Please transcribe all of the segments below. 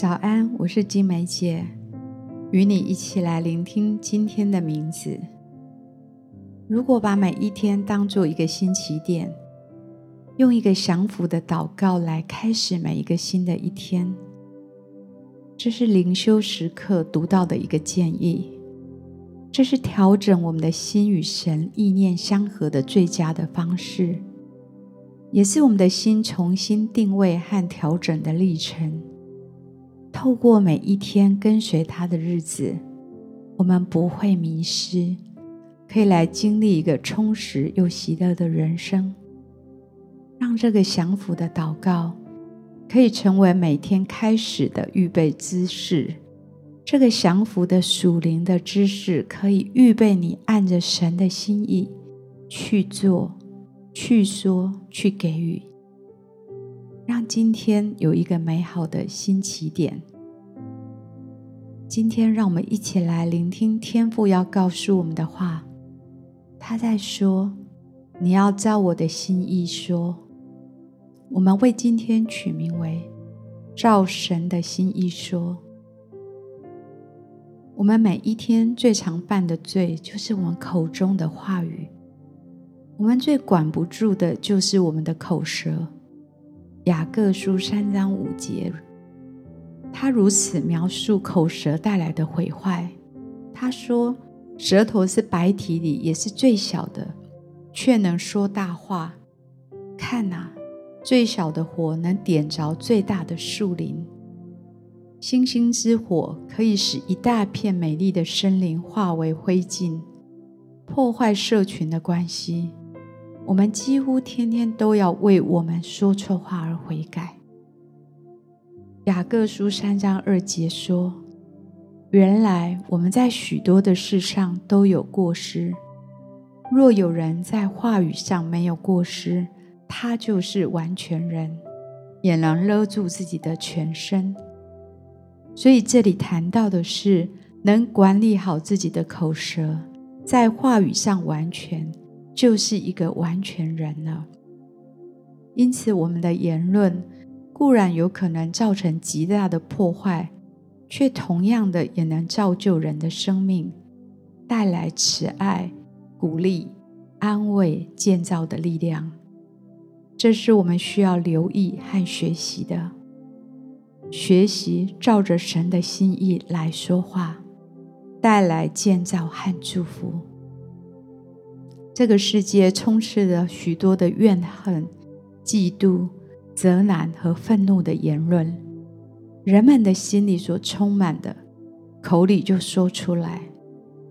早安，我是金梅姐，与你一起来聆听今天的名字。如果把每一天当做一个新起点，用一个降服的祷告来开始每一个新的一天，这是灵修时刻读到的一个建议。这是调整我们的心与神意念相合的最佳的方式。也是我们的心重新定位和调整的历程。透过每一天跟随他的日子，我们不会迷失，可以来经历一个充实又喜乐的人生。让这个降服的祷告可以成为每天开始的预备姿势。这个降服的属灵的知识，可以预备你按着神的心意去做。去说，去给予，让今天有一个美好的新起点。今天，让我们一起来聆听天父要告诉我们的话。他在说：“你要照我的心意说。”我们为今天取名为“照神的心意说”。我们每一天最常犯的罪，就是我们口中的话语。我们最管不住的就是我们的口舌。雅各书三章五节，他如此描述口舌带来的毁坏。他说：“舌头是白体里也是最小的，却能说大话。看呐、啊，最小的火能点着最大的树林。星星之火可以使一大片美丽的森林化为灰烬，破坏社群的关系。”我们几乎天天都要为我们说错话而悔改。雅各书三章二节说：“原来我们在许多的事上都有过失。若有人在话语上没有过失，他就是完全人，也能勒住自己的全身。”所以这里谈到的是能管理好自己的口舌，在话语上完全。就是一个完全人了。因此，我们的言论固然有可能造成极大的破坏，却同样的也能造就人的生命，带来慈爱、鼓励、安慰、建造的力量。这是我们需要留意和学习的。学习照着神的心意来说话，带来建造和祝福。这个世界充斥着许多的怨恨、嫉妒、责难和愤怒的言论，人们的心里所充满的，口里就说出来。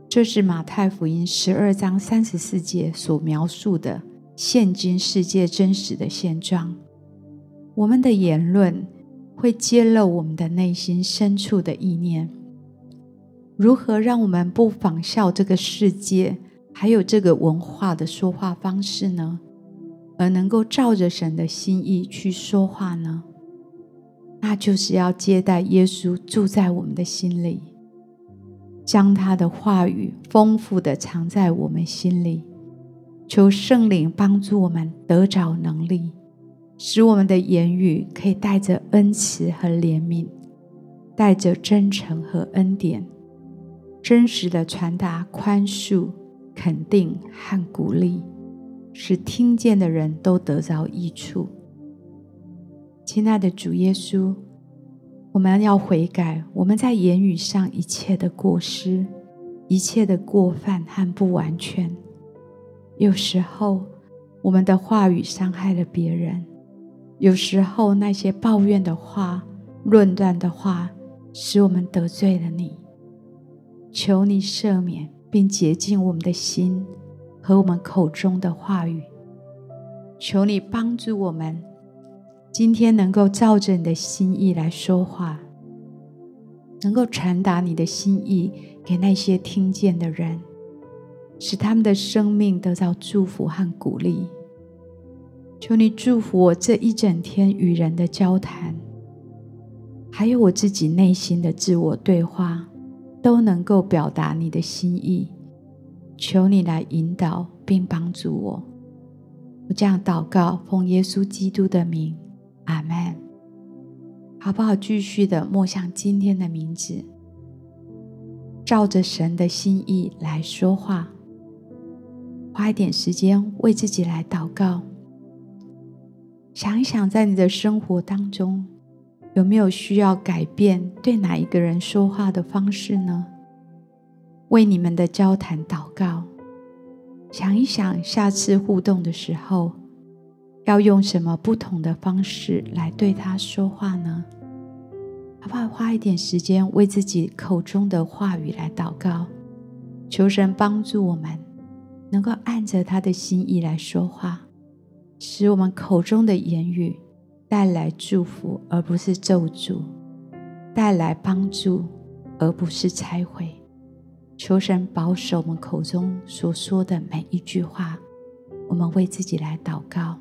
这是马太福音十二章三十四节所描述的现今世界真实的现状。我们的言论会揭露我们的内心深处的意念。如何让我们不仿效这个世界？还有这个文化的说话方式呢，而能够照着神的心意去说话呢？那就是要接待耶稣住在我们的心里，将他的话语丰富地藏在我们心里，求圣灵帮助我们得着能力，使我们的言语可以带着恩慈和怜悯，带着真诚和恩典，真实地传达宽恕。肯定和鼓励，使听见的人都得着益处。亲爱的主耶稣，我们要悔改我们在言语上一切的过失、一切的过犯和不完全。有时候我们的话语伤害了别人，有时候那些抱怨的话、论断的话，使我们得罪了你。求你赦免。并洁净我们的心和我们口中的话语。求你帮助我们，今天能够照着你的心意来说话，能够传达你的心意给那些听见的人，使他们的生命得到祝福和鼓励。求你祝福我这一整天与人的交谈，还有我自己内心的自我对话。都能够表达你的心意，求你来引导并帮助我。我这样祷告，奉耶稣基督的名，阿门。好不好？继续的默想今天的名字，照着神的心意来说话，花一点时间为自己来祷告。想一想，在你的生活当中，有没有需要改变对哪一个人说话的方式呢？为你们的交谈祷告。想一想，下次互动的时候，要用什么不同的方式来对他说话呢？好不好？花一点时间为自己口中的话语来祷告，求神帮助我们，能够按着他的心意来说话，使我们口中的言语带来祝福，而不是咒诅；带来帮助，而不是拆毁。求神保守我们口中所说的每一句话，我们为自己来祷告。